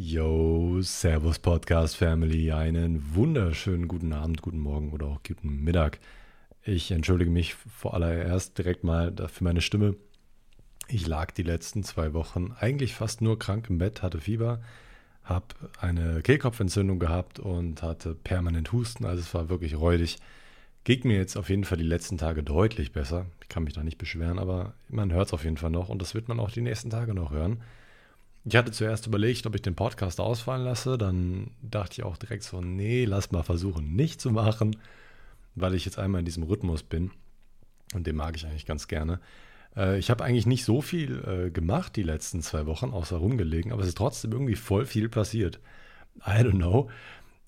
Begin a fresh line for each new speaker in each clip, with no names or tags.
Yo, Servus Podcast Family, einen wunderschönen guten Abend, guten Morgen oder auch guten Mittag. Ich entschuldige mich vor allererst direkt mal für meine Stimme. Ich lag die letzten zwei Wochen eigentlich fast nur krank im Bett, hatte Fieber, habe eine Kehlkopfentzündung gehabt und hatte permanent Husten, also es war wirklich räudig. Geht mir jetzt auf jeden Fall die letzten Tage deutlich besser. Ich kann mich da nicht beschweren, aber man hört es auf jeden Fall noch und das wird man auch die nächsten Tage noch hören. Ich hatte zuerst überlegt, ob ich den Podcast ausfallen lasse. Dann dachte ich auch direkt so, nee, lass mal versuchen, nicht zu machen, weil ich jetzt einmal in diesem Rhythmus bin. Und den mag ich eigentlich ganz gerne. Äh, ich habe eigentlich nicht so viel äh, gemacht die letzten zwei Wochen, außer rumgelegen, aber es ist trotzdem irgendwie voll viel passiert. I don't know.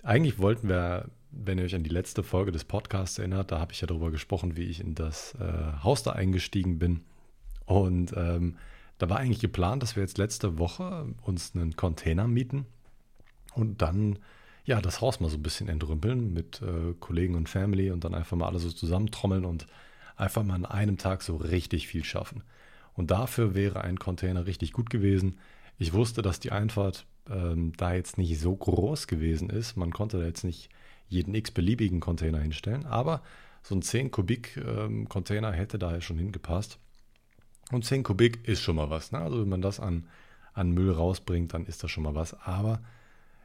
Eigentlich wollten wir, wenn ihr euch an die letzte Folge des Podcasts erinnert, da habe ich ja darüber gesprochen, wie ich in das äh, Haus da eingestiegen bin. Und ähm, da war eigentlich geplant, dass wir jetzt letzte Woche uns einen Container mieten und dann ja das Haus mal so ein bisschen entrümpeln mit äh, Kollegen und Family und dann einfach mal alle so zusammentrommeln und einfach mal an einem Tag so richtig viel schaffen. Und dafür wäre ein Container richtig gut gewesen. Ich wusste, dass die Einfahrt ähm, da jetzt nicht so groß gewesen ist. Man konnte da jetzt nicht jeden x-beliebigen Container hinstellen, aber so ein 10 Kubik ähm, Container hätte da schon hingepasst. Und 10 Kubik ist schon mal was. Ne? Also wenn man das an, an Müll rausbringt, dann ist das schon mal was. Aber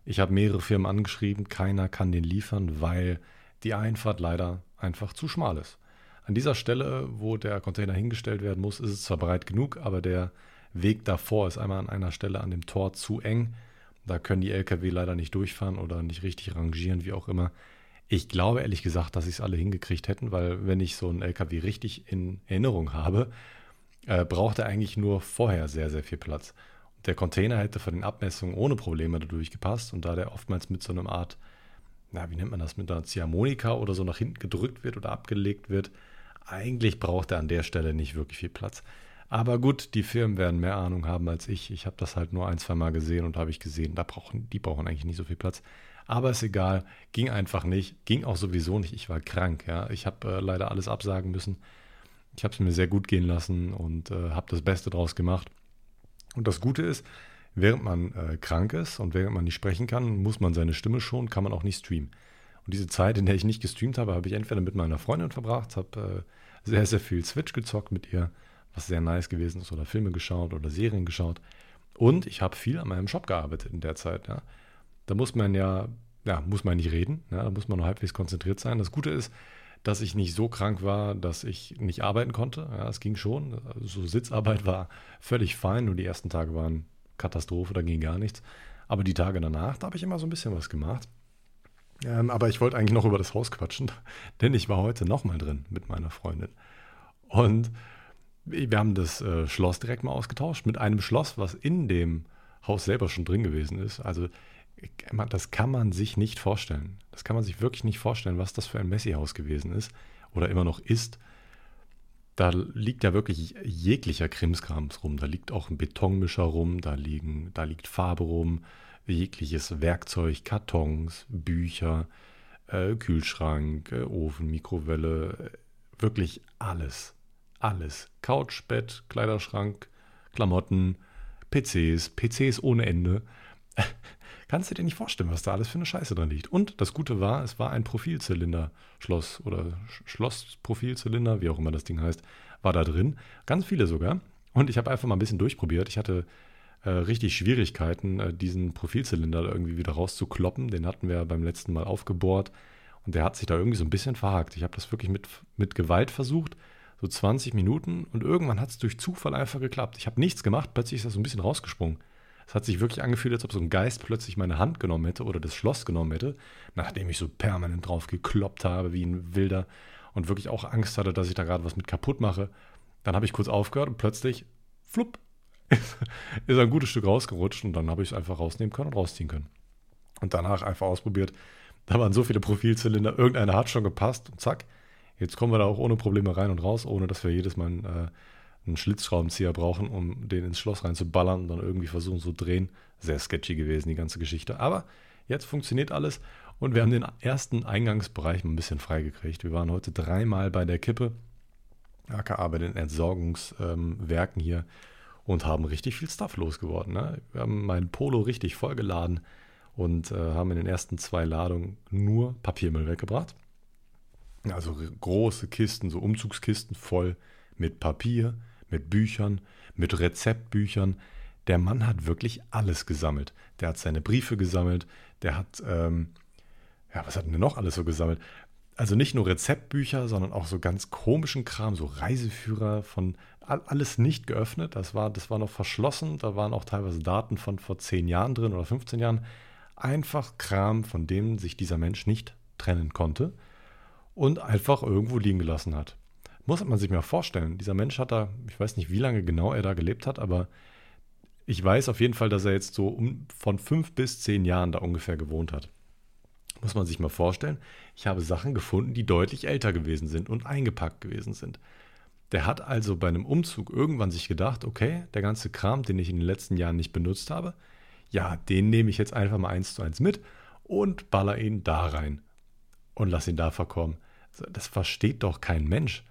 ich habe mehrere Firmen angeschrieben, keiner kann den liefern, weil die Einfahrt leider einfach zu schmal ist. An dieser Stelle, wo der Container hingestellt werden muss, ist es zwar breit genug, aber der Weg davor ist einmal an einer Stelle an dem Tor zu eng. Da können die Lkw leider nicht durchfahren oder nicht richtig rangieren, wie auch immer. Ich glaube ehrlich gesagt, dass sie es alle hingekriegt hätten, weil wenn ich so einen LKW richtig in Erinnerung habe, äh, braucht er eigentlich nur vorher sehr, sehr viel Platz. Der Container hätte von den Abmessungen ohne Probleme dadurch gepasst und da der oftmals mit so einer Art, na, wie nennt man das, mit einer Ziehharmonika oder so nach hinten gedrückt wird oder abgelegt wird, eigentlich braucht er an der Stelle nicht wirklich viel Platz. Aber gut, die Firmen werden mehr Ahnung haben als ich. Ich habe das halt nur ein, zwei Mal gesehen und habe ich gesehen, da brauchen, die brauchen eigentlich nicht so viel Platz. Aber ist egal, ging einfach nicht, ging auch sowieso nicht. Ich war krank, ja. Ich habe äh, leider alles absagen müssen. Ich habe es mir sehr gut gehen lassen und äh, habe das Beste draus gemacht. Und das Gute ist, während man äh, krank ist und während man nicht sprechen kann, muss man seine Stimme schonen, kann man auch nicht streamen. Und diese Zeit, in der ich nicht gestreamt habe, habe ich entweder mit meiner Freundin verbracht, habe äh, sehr, sehr viel Switch gezockt mit ihr, was sehr nice gewesen ist, oder Filme geschaut oder Serien geschaut. Und ich habe viel an meinem Shop gearbeitet in der Zeit. Ja. Da muss man ja, ja, muss man nicht reden, ja, da muss man nur halbwegs konzentriert sein. Das Gute ist, dass ich nicht so krank war, dass ich nicht arbeiten konnte. Ja, es ging schon. So Sitzarbeit war völlig fein, nur die ersten Tage waren Katastrophe, da ging gar nichts. Aber die Tage danach, da habe ich immer so ein bisschen was gemacht. Ähm, aber ich wollte eigentlich noch über das Haus quatschen, denn ich war heute nochmal drin mit meiner Freundin. Und wir haben das äh, Schloss direkt mal ausgetauscht mit einem Schloss, was in dem Haus selber schon drin gewesen ist. Also das kann man sich nicht vorstellen. Das kann man sich wirklich nicht vorstellen, was das für ein Messi-Haus gewesen ist oder immer noch ist. Da liegt ja wirklich jeglicher Krimskrams rum. Da liegt auch ein Betonmischer rum, da, liegen, da liegt Farbe rum, jegliches Werkzeug, Kartons, Bücher, äh, Kühlschrank, äh, Ofen, Mikrowelle, äh, wirklich alles. Alles. Couch, Bett, Kleiderschrank, Klamotten, PCs, PCs ohne Ende. Kannst du dir nicht vorstellen, was da alles für eine Scheiße drin liegt. Und das Gute war, es war ein Profilzylinder-Schloss oder Schloss-Profilzylinder, wie auch immer das Ding heißt, war da drin. Ganz viele sogar. Und ich habe einfach mal ein bisschen durchprobiert. Ich hatte äh, richtig Schwierigkeiten, äh, diesen Profilzylinder irgendwie wieder rauszukloppen. Den hatten wir beim letzten Mal aufgebohrt. Und der hat sich da irgendwie so ein bisschen verhakt. Ich habe das wirklich mit, mit Gewalt versucht, so 20 Minuten. Und irgendwann hat es durch Zufall einfach geklappt. Ich habe nichts gemacht, plötzlich ist das so ein bisschen rausgesprungen. Es hat sich wirklich angefühlt, als ob so ein Geist plötzlich meine Hand genommen hätte oder das Schloss genommen hätte, nachdem ich so permanent drauf gekloppt habe wie ein Wilder und wirklich auch Angst hatte, dass ich da gerade was mit kaputt mache. Dann habe ich kurz aufgehört und plötzlich, flupp, ist ein gutes Stück rausgerutscht und dann habe ich es einfach rausnehmen können und rausziehen können. Und danach einfach ausprobiert. Da waren so viele Profilzylinder, irgendeiner hat schon gepasst und zack, jetzt kommen wir da auch ohne Probleme rein und raus, ohne dass wir jedes Mal äh, einen Schlitzschraubenzieher brauchen, um den ins Schloss reinzuballern und dann irgendwie versuchen zu drehen. Sehr sketchy gewesen, die ganze Geschichte. Aber jetzt funktioniert alles und wir haben den ersten Eingangsbereich ein bisschen freigekriegt. Wir waren heute dreimal bei der Kippe, aka bei den Entsorgungswerken ähm, hier. und haben richtig viel Stuff losgeworden. Ne? Wir haben mein Polo richtig vollgeladen und äh, haben in den ersten zwei Ladungen nur Papiermüll weggebracht. Also große Kisten, so Umzugskisten voll mit Papier, mit Büchern, mit Rezeptbüchern. Der Mann hat wirklich alles gesammelt. Der hat seine Briefe gesammelt, der hat, ähm, ja, was hat denn noch alles so gesammelt? Also nicht nur Rezeptbücher, sondern auch so ganz komischen Kram, so Reiseführer von alles nicht geöffnet. Das war, das war noch verschlossen. Da waren auch teilweise Daten von vor 10 Jahren drin oder 15 Jahren. Einfach Kram, von dem sich dieser Mensch nicht trennen konnte und einfach irgendwo liegen gelassen hat. Muss man sich mal vorstellen. Dieser Mensch hat da, ich weiß nicht, wie lange genau er da gelebt hat, aber ich weiß auf jeden Fall, dass er jetzt so um, von fünf bis zehn Jahren da ungefähr gewohnt hat. Muss man sich mal vorstellen. Ich habe Sachen gefunden, die deutlich älter gewesen sind und eingepackt gewesen sind. Der hat also bei einem Umzug irgendwann sich gedacht, okay, der ganze Kram, den ich in den letzten Jahren nicht benutzt habe, ja, den nehme ich jetzt einfach mal eins zu eins mit und baller ihn da rein und lass ihn da verkommen. Das versteht doch kein Mensch.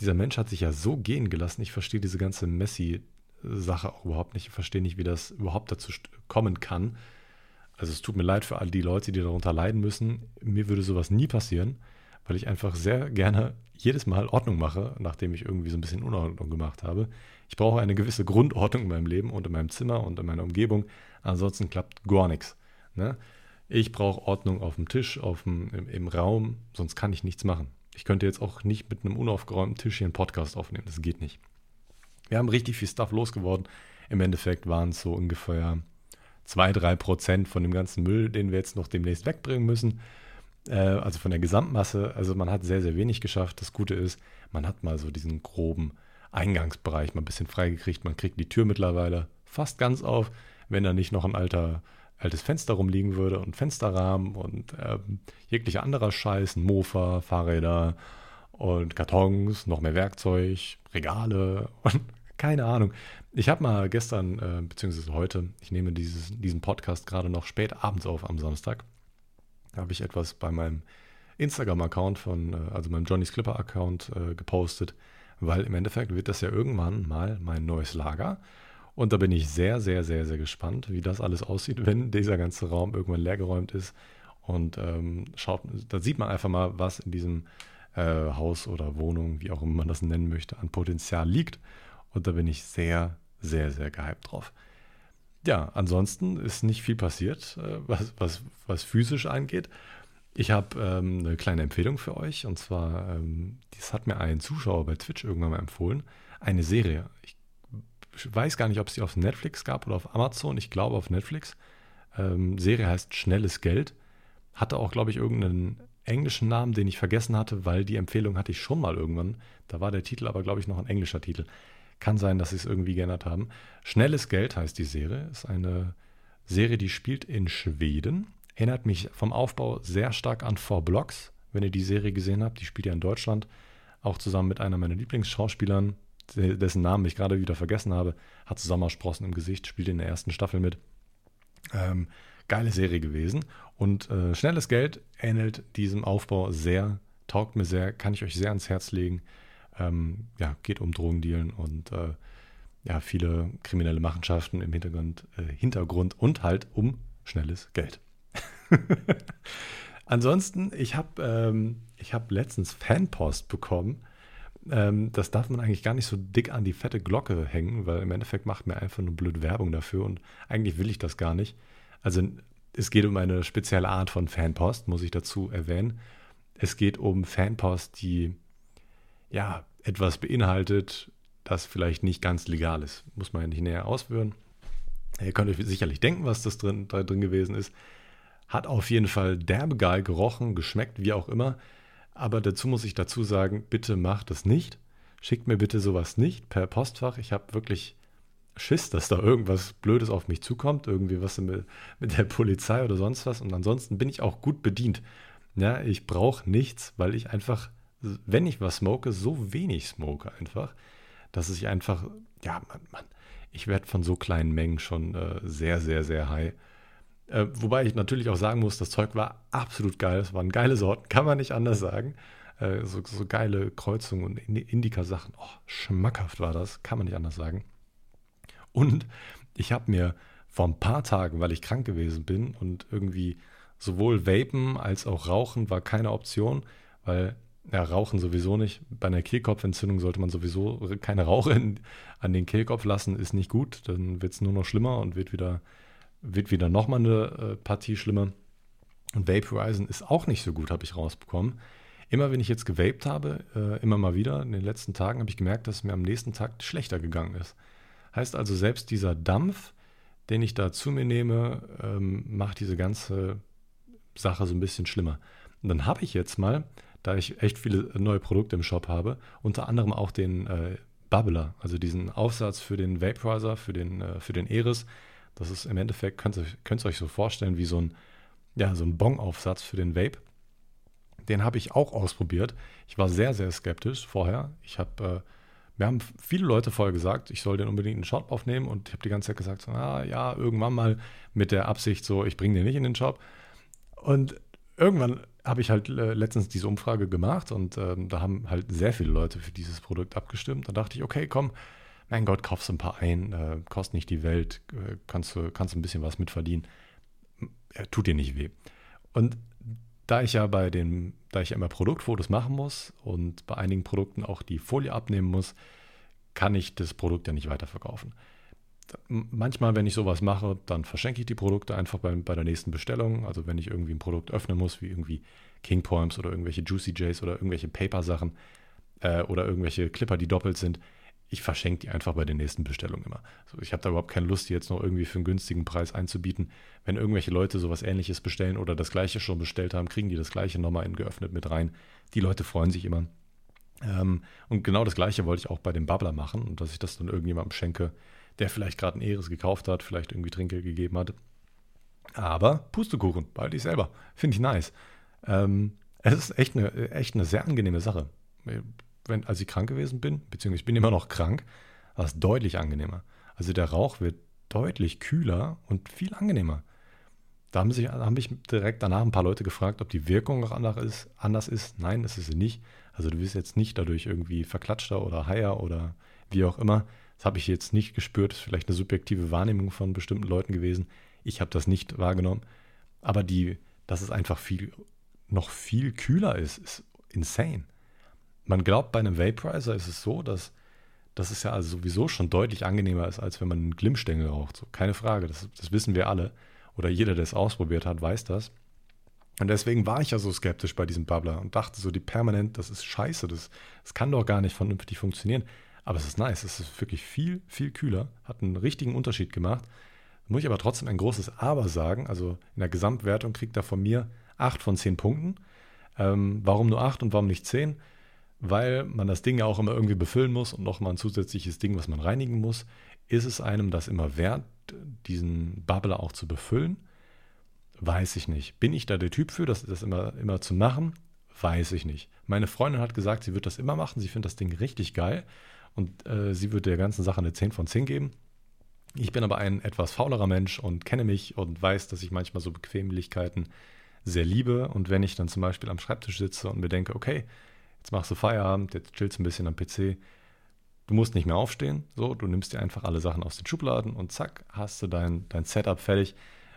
Dieser Mensch hat sich ja so gehen gelassen. Ich verstehe diese ganze Messi-Sache auch überhaupt nicht. Ich verstehe nicht, wie das überhaupt dazu kommen kann. Also es tut mir leid für all die Leute, die darunter leiden müssen. Mir würde sowas nie passieren, weil ich einfach sehr gerne jedes Mal Ordnung mache, nachdem ich irgendwie so ein bisschen Unordnung gemacht habe. Ich brauche eine gewisse Grundordnung in meinem Leben und in meinem Zimmer und in meiner Umgebung. Ansonsten klappt gar nichts. Ne? Ich brauche Ordnung auf dem Tisch, auf dem, im, im, Raum, sonst kann ich nichts machen. Ich könnte jetzt auch nicht mit einem unaufgeräumten Tisch hier einen Podcast aufnehmen, das geht nicht. Wir haben richtig viel Stuff losgeworden. Im Endeffekt waren es so ungefähr 2-3 Prozent von dem ganzen Müll, den wir jetzt noch demnächst wegbringen müssen. Äh, also von der Gesamtmasse. Also man hat sehr, sehr wenig geschafft. Das Gute ist, man hat mal so diesen groben Eingangsbereich mal ein bisschen freigekriegt. Man kriegt die Tür mittlerweile fast ganz auf, wenn da nicht noch ein alter altes Fenster rumliegen würde und Fensterrahmen und ähm, jeglicher anderer Scheiß, Mofa, Fahrräder und Kartons, noch mehr Werkzeug, Regale und keine Ahnung. Ich habe mal gestern, äh, beziehungsweise heute, ich nehme dieses, diesen Podcast gerade noch spät abends auf am Samstag, habe ich etwas bei meinem Instagram-Account von, äh, also meinem Johnny's Clipper-Account äh, gepostet, weil im Endeffekt wird das ja irgendwann mal mein neues Lager. Und da bin ich sehr, sehr, sehr, sehr gespannt, wie das alles aussieht, wenn dieser ganze Raum irgendwann leergeräumt ist. Und ähm, schaut, da sieht man einfach mal, was in diesem äh, Haus oder Wohnung, wie auch immer man das nennen möchte, an Potenzial liegt. Und da bin ich sehr, sehr, sehr gehypt drauf. Ja, ansonsten ist nicht viel passiert, äh, was, was, was physisch angeht. Ich habe ähm, eine kleine Empfehlung für euch. Und zwar, ähm, das hat mir ein Zuschauer bei Twitch irgendwann mal empfohlen. Eine Serie. Ich weiß gar nicht, ob es die auf Netflix gab oder auf Amazon. Ich glaube auf Netflix. Ähm, Serie heißt Schnelles Geld. Hatte auch, glaube ich, irgendeinen englischen Namen, den ich vergessen hatte, weil die Empfehlung hatte ich schon mal irgendwann. Da war der Titel aber, glaube ich, noch ein englischer Titel. Kann sein, dass sie es irgendwie geändert haben. Schnelles Geld heißt die Serie. Ist eine Serie, die spielt in Schweden. Erinnert mich vom Aufbau sehr stark an Four Blocks, wenn ihr die Serie gesehen habt. Die spielt ja in Deutschland. Auch zusammen mit einer meiner Lieblingsschauspielern, dessen Namen ich gerade wieder vergessen habe, hat Sommersprossen im Gesicht, spielt in der ersten Staffel mit. Ähm, geile Serie gewesen. Und äh, Schnelles Geld ähnelt diesem Aufbau sehr, taugt mir sehr, kann ich euch sehr ans Herz legen. Ähm, ja, geht um Drogendealen und äh, ja, viele kriminelle Machenschaften im Hintergrund, äh, Hintergrund und halt um schnelles Geld. Ansonsten, ich habe ähm, hab letztens Fanpost bekommen ähm, das darf man eigentlich gar nicht so dick an die fette Glocke hängen, weil im Endeffekt macht mir einfach nur blöd Werbung dafür und eigentlich will ich das gar nicht. Also es geht um eine spezielle Art von Fanpost, muss ich dazu erwähnen. Es geht um Fanpost, die ja etwas beinhaltet, das vielleicht nicht ganz legal ist. Muss man ja nicht näher ausführen. Ihr könnt euch sicherlich denken, was das drin, da drin gewesen ist. Hat auf jeden Fall derbe geil gerochen, geschmeckt, wie auch immer. Aber dazu muss ich dazu sagen, bitte macht es nicht. Schickt mir bitte sowas nicht per Postfach. Ich habe wirklich Schiss, dass da irgendwas Blödes auf mich zukommt, irgendwie was mit, mit der Polizei oder sonst was. Und ansonsten bin ich auch gut bedient. Ja, ich brauche nichts, weil ich einfach, wenn ich was smoke, so wenig smoke einfach, dass ich einfach, ja, man, man, ich werde von so kleinen Mengen schon äh, sehr, sehr, sehr high. Äh, wobei ich natürlich auch sagen muss, das Zeug war absolut geil. Es waren geile Sorten, kann man nicht anders sagen. Äh, so, so, geile Kreuzungen und Indika-Sachen. Oh, schmackhaft war das, kann man nicht anders sagen. Und ich habe mir vor ein paar Tagen, weil ich krank gewesen bin und irgendwie sowohl Vapen als auch Rauchen war keine Option, weil ja, Rauchen sowieso nicht. Bei einer Kehlkopfentzündung sollte man sowieso keine Rauche an den Kehlkopf lassen, ist nicht gut. Dann wird es nur noch schlimmer und wird wieder, wird wieder nochmal eine äh, Partie schlimmer. Und Vaporisen ist auch nicht so gut, habe ich rausbekommen. Immer wenn ich jetzt gewaped habe, äh, immer mal wieder, in den letzten Tagen habe ich gemerkt, dass es mir am nächsten Tag schlechter gegangen ist. Heißt also, selbst dieser Dampf, den ich da zu mir nehme, ähm, macht diese ganze Sache so ein bisschen schlimmer. Und dann habe ich jetzt mal, da ich echt viele neue Produkte im Shop habe, unter anderem auch den äh, Bubbler, also diesen Aufsatz für den Vaporizer, für den, äh, für den Eris. Das ist im Endeffekt, könnt ihr, könnt euch so vorstellen, wie so ein, ja, so ein Bong-Aufsatz für den Vape. Den habe ich auch ausprobiert. Ich war sehr, sehr skeptisch vorher. Ich habe, äh, mir haben viele Leute vorher gesagt, ich soll den unbedingt in den Shop aufnehmen und ich habe die ganze Zeit gesagt, so, ah, ja, irgendwann mal mit der Absicht, so, ich bringe den nicht in den Shop. Und irgendwann habe ich halt äh, letztens diese Umfrage gemacht und ähm, da haben halt sehr viele Leute für dieses Produkt abgestimmt. Da dachte ich, okay, komm, mein Gott, kaufst ein paar ein, äh, kostet nicht die Welt, äh, kannst du kannst ein bisschen was mitverdienen, äh, tut dir nicht weh. Und da ich ja bei den, da ich ja immer Produktfotos machen muss und bei einigen Produkten auch die Folie abnehmen muss, kann ich das Produkt ja nicht weiterverkaufen manchmal, wenn ich sowas mache, dann verschenke ich die Produkte einfach bei, bei der nächsten Bestellung. Also wenn ich irgendwie ein Produkt öffnen muss, wie irgendwie King Poems oder irgendwelche Juicy Jays oder irgendwelche Paper-Sachen äh, oder irgendwelche Clipper, die doppelt sind, ich verschenke die einfach bei der nächsten Bestellung immer. Also ich habe da überhaupt keine Lust, die jetzt noch irgendwie für einen günstigen Preis einzubieten. Wenn irgendwelche Leute sowas ähnliches bestellen oder das gleiche schon bestellt haben, kriegen die das gleiche nochmal in geöffnet mit rein. Die Leute freuen sich immer. Ähm, und genau das gleiche wollte ich auch bei dem Bubbler machen und dass ich das dann irgendjemandem schenke, der vielleicht gerade ein Eres gekauft hat, vielleicht irgendwie Trinke gegeben hat. Aber Pustekuchen, behalte ich selber. Finde ich nice. Ähm, es ist echt eine, echt eine sehr angenehme Sache. Wenn, als ich krank gewesen bin, beziehungsweise ich bin immer noch krank, war es deutlich angenehmer. Also der Rauch wird deutlich kühler und viel angenehmer. Da haben, sich, haben mich direkt danach ein paar Leute gefragt, ob die Wirkung noch anders ist. Anders ist. Nein, ist sie nicht. Also du wirst jetzt nicht dadurch irgendwie verklatschter oder heier oder wie auch immer. Das habe ich jetzt nicht gespürt. Das ist vielleicht eine subjektive Wahrnehmung von bestimmten Leuten gewesen. Ich habe das nicht wahrgenommen. Aber die, dass es einfach viel, noch viel kühler ist, ist insane. Man glaubt, bei einem Vaporizer ist es so, dass, dass es ja also sowieso schon deutlich angenehmer ist, als wenn man einen Glimmstängel raucht. So, keine Frage, das, das wissen wir alle. Oder jeder, der es ausprobiert hat, weiß das. Und deswegen war ich ja so skeptisch bei diesem Bubbler und dachte so, die permanent, das ist scheiße, das, das kann doch gar nicht vernünftig funktionieren. Aber es ist nice, es ist wirklich viel, viel kühler, hat einen richtigen Unterschied gemacht. Muss ich aber trotzdem ein großes Aber sagen. Also in der Gesamtwertung kriegt er von mir 8 von 10 Punkten. Ähm, warum nur 8 und warum nicht 10? Weil man das Ding ja auch immer irgendwie befüllen muss und nochmal ein zusätzliches Ding, was man reinigen muss. Ist es einem das immer wert, diesen Bubbler auch zu befüllen? Weiß ich nicht. Bin ich da der Typ für, das, das immer, immer zu machen? Weiß ich nicht. Meine Freundin hat gesagt, sie wird das immer machen. Sie findet das Ding richtig geil. Und äh, sie würde der ganzen Sache eine 10 von 10 geben. Ich bin aber ein etwas faulerer Mensch und kenne mich und weiß, dass ich manchmal so Bequemlichkeiten sehr liebe. Und wenn ich dann zum Beispiel am Schreibtisch sitze und mir denke, okay, jetzt machst du Feierabend, jetzt chillst du ein bisschen am PC, du musst nicht mehr aufstehen, so, du nimmst dir einfach alle Sachen aus den Schubladen und zack, hast du dein, dein Setup fertig.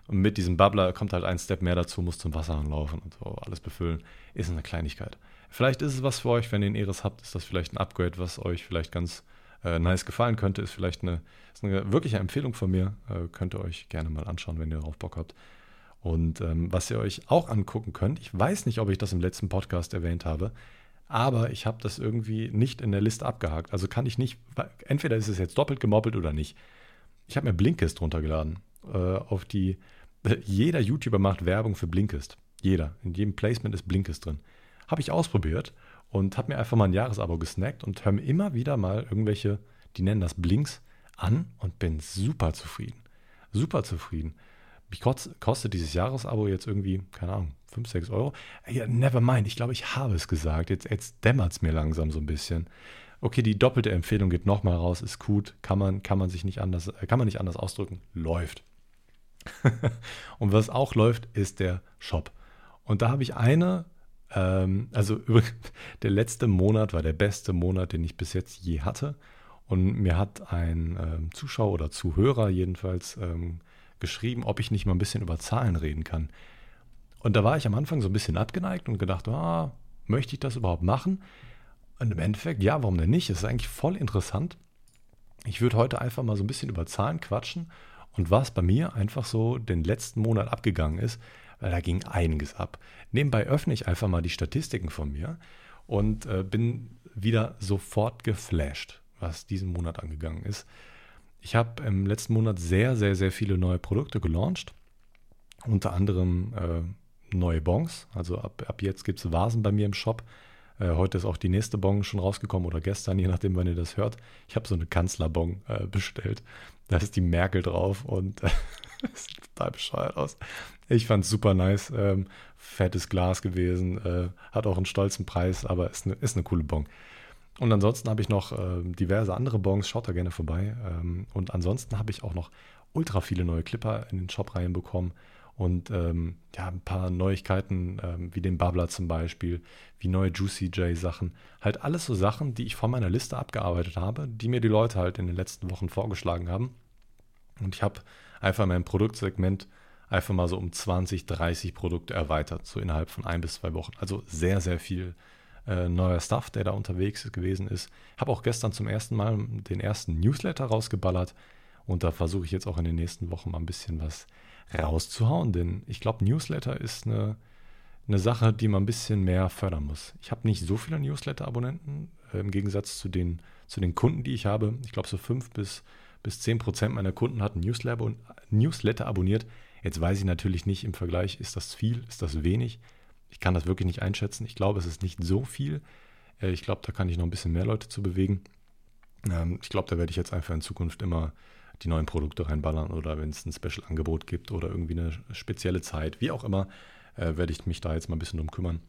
Und mit diesem Bubbler kommt halt ein Step mehr dazu, musst zum Wasser anlaufen und so alles befüllen. Ist eine Kleinigkeit. Vielleicht ist es was für euch, wenn ihr einen Eris habt, ist das vielleicht ein Upgrade, was euch vielleicht ganz äh, nice gefallen könnte. Ist vielleicht eine, ist eine wirkliche Empfehlung von mir. Äh, könnt ihr euch gerne mal anschauen, wenn ihr darauf Bock habt. Und ähm, was ihr euch auch angucken könnt, ich weiß nicht, ob ich das im letzten Podcast erwähnt habe, aber ich habe das irgendwie nicht in der Liste abgehakt. Also kann ich nicht, entweder ist es jetzt doppelt gemoppelt oder nicht. Ich habe mir Blinkist runtergeladen. Äh, auf die, jeder YouTuber macht Werbung für Blinkist. Jeder. In jedem Placement ist Blinkist drin. Habe ich ausprobiert und habe mir einfach mal ein Jahresabo gesnackt und höre mir immer wieder mal irgendwelche, die nennen das Blinks, an und bin super zufrieden. Super zufrieden. Mich kostet dieses Jahresabo jetzt irgendwie, keine Ahnung, 5, 6 Euro. Ja, never mind, ich glaube, ich habe es gesagt. Jetzt, jetzt dämmert es mir langsam so ein bisschen. Okay, die doppelte Empfehlung geht nochmal raus, ist gut, kann man, kann man sich nicht anders, kann man nicht anders ausdrücken, läuft. und was auch läuft, ist der Shop. Und da habe ich eine ähm, also der letzte Monat war der beste Monat, den ich bis jetzt je hatte. Und mir hat ein ähm, Zuschauer oder Zuhörer jedenfalls ähm, geschrieben, ob ich nicht mal ein bisschen über Zahlen reden kann. Und da war ich am Anfang so ein bisschen abgeneigt und gedacht, ah, möchte ich das überhaupt machen? Und im Endeffekt, ja, warum denn nicht? Es ist eigentlich voll interessant. Ich würde heute einfach mal so ein bisschen über Zahlen quatschen und was bei mir einfach so den letzten Monat abgegangen ist, weil da ging einiges ab. Nebenbei öffne ich einfach mal die Statistiken von mir und äh, bin wieder sofort geflasht, was diesen Monat angegangen ist. Ich habe im letzten Monat sehr, sehr, sehr viele neue Produkte gelauncht. Unter anderem äh, neue Bons. Also ab, ab jetzt gibt es Vasen bei mir im Shop. Äh, heute ist auch die nächste Bon schon rausgekommen oder gestern, je nachdem, wann ihr das hört. Ich habe so eine Kanzlerbon äh, bestellt. Da ist die Merkel drauf und sieht total bescheuert aus. Ich fand es super nice. Ähm, fettes Glas gewesen. Äh, hat auch einen stolzen Preis, aber ist eine, ist eine coole Bon. Und ansonsten habe ich noch äh, diverse andere Bons, schaut da gerne vorbei. Ähm, und ansonsten habe ich auch noch ultra viele neue Clipper in den Shop reinbekommen und ähm, ja, ein paar Neuigkeiten, ähm, wie den Bubbler zum Beispiel, wie neue Juicy J Sachen. Halt alles so Sachen, die ich von meiner Liste abgearbeitet habe, die mir die Leute halt in den letzten Wochen vorgeschlagen haben. Und ich habe einfach mein Produktsegment einfach mal so um 20, 30 Produkte erweitert, so innerhalb von ein bis zwei Wochen. Also sehr, sehr viel äh, neuer Stuff, der da unterwegs gewesen ist. Habe auch gestern zum ersten Mal den ersten Newsletter rausgeballert und da versuche ich jetzt auch in den nächsten Wochen mal ein bisschen was rauszuhauen, denn ich glaube, Newsletter ist eine, eine Sache, die man ein bisschen mehr fördern muss. Ich habe nicht so viele Newsletter-Abonnenten äh, im Gegensatz zu den, zu den Kunden, die ich habe. Ich glaube, so fünf bis, bis zehn Prozent meiner Kunden hatten Newsletter, Newsletter abonniert. Jetzt weiß ich natürlich nicht im Vergleich, ist das viel, ist das wenig. Ich kann das wirklich nicht einschätzen. Ich glaube, es ist nicht so viel. Äh, ich glaube, da kann ich noch ein bisschen mehr Leute zu bewegen. Ähm, ich glaube, da werde ich jetzt einfach in Zukunft immer die neuen Produkte reinballern oder wenn es ein Special-Angebot gibt oder irgendwie eine spezielle Zeit, wie auch immer, äh, werde ich mich da jetzt mal ein bisschen drum kümmern.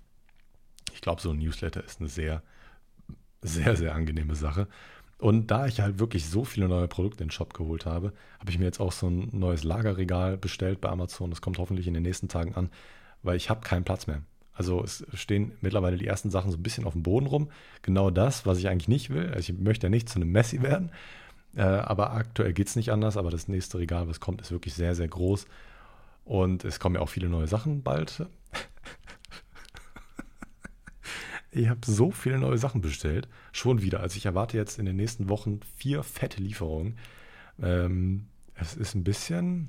Ich glaube, so ein Newsletter ist eine sehr, sehr, sehr angenehme Sache. Und da ich halt wirklich so viele neue Produkte in den Shop geholt habe, habe ich mir jetzt auch so ein neues Lagerregal bestellt bei Amazon. Das kommt hoffentlich in den nächsten Tagen an, weil ich habe keinen Platz mehr. Also es stehen mittlerweile die ersten Sachen so ein bisschen auf dem Boden rum. Genau das, was ich eigentlich nicht will. Also ich möchte ja nicht zu einem Messi werden. Äh, aber aktuell geht es nicht anders. Aber das nächste Regal, was kommt, ist wirklich sehr, sehr groß. Und es kommen ja auch viele neue Sachen bald. Ich habe so viele neue Sachen bestellt. Schon wieder. Also ich erwarte jetzt in den nächsten Wochen vier fette Lieferungen. Ähm, es ist ein bisschen.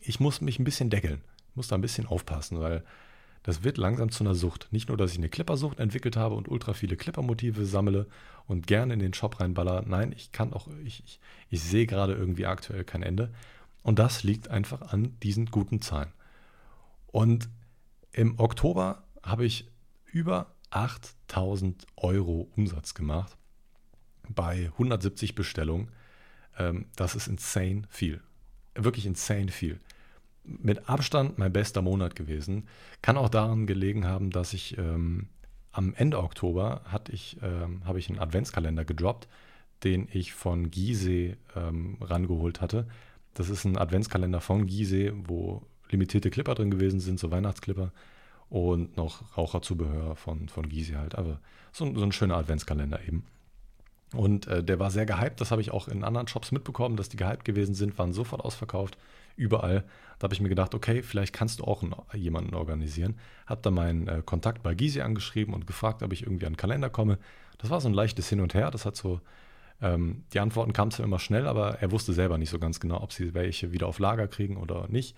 Ich muss mich ein bisschen deckeln. Ich muss da ein bisschen aufpassen, weil das wird langsam zu einer Sucht. Nicht nur, dass ich eine Clippersucht entwickelt habe und ultra viele Clipper-Motive sammle und gerne in den Shop reinballer. Nein, ich kann auch, ich, ich, ich sehe gerade irgendwie aktuell kein Ende. Und das liegt einfach an diesen guten Zahlen. Und im Oktober habe ich über 8000 Euro Umsatz gemacht bei 170 Bestellungen. Ähm, das ist insane viel. Wirklich insane viel. Mit Abstand mein bester Monat gewesen. Kann auch daran gelegen haben, dass ich ähm, am Ende Oktober hatte ich, ähm, habe ich einen Adventskalender gedroppt, den ich von Gise ähm, rangeholt hatte. Das ist ein Adventskalender von Gise, wo limitierte Clipper drin gewesen sind, so Weihnachtsclipper und noch Raucherzubehör von, von Gysi halt. Aber so, so ein schöner Adventskalender eben. Und äh, der war sehr gehypt, das habe ich auch in anderen Shops mitbekommen, dass die gehypt gewesen sind, waren sofort ausverkauft, überall. Da habe ich mir gedacht, okay, vielleicht kannst du auch einen, jemanden organisieren. Habe dann meinen äh, Kontakt bei Gysi angeschrieben und gefragt, ob ich irgendwie an den Kalender komme. Das war so ein leichtes Hin und Her, das hat so, ähm, die Antworten kamen zwar immer schnell, aber er wusste selber nicht so ganz genau, ob sie welche wieder auf Lager kriegen oder nicht.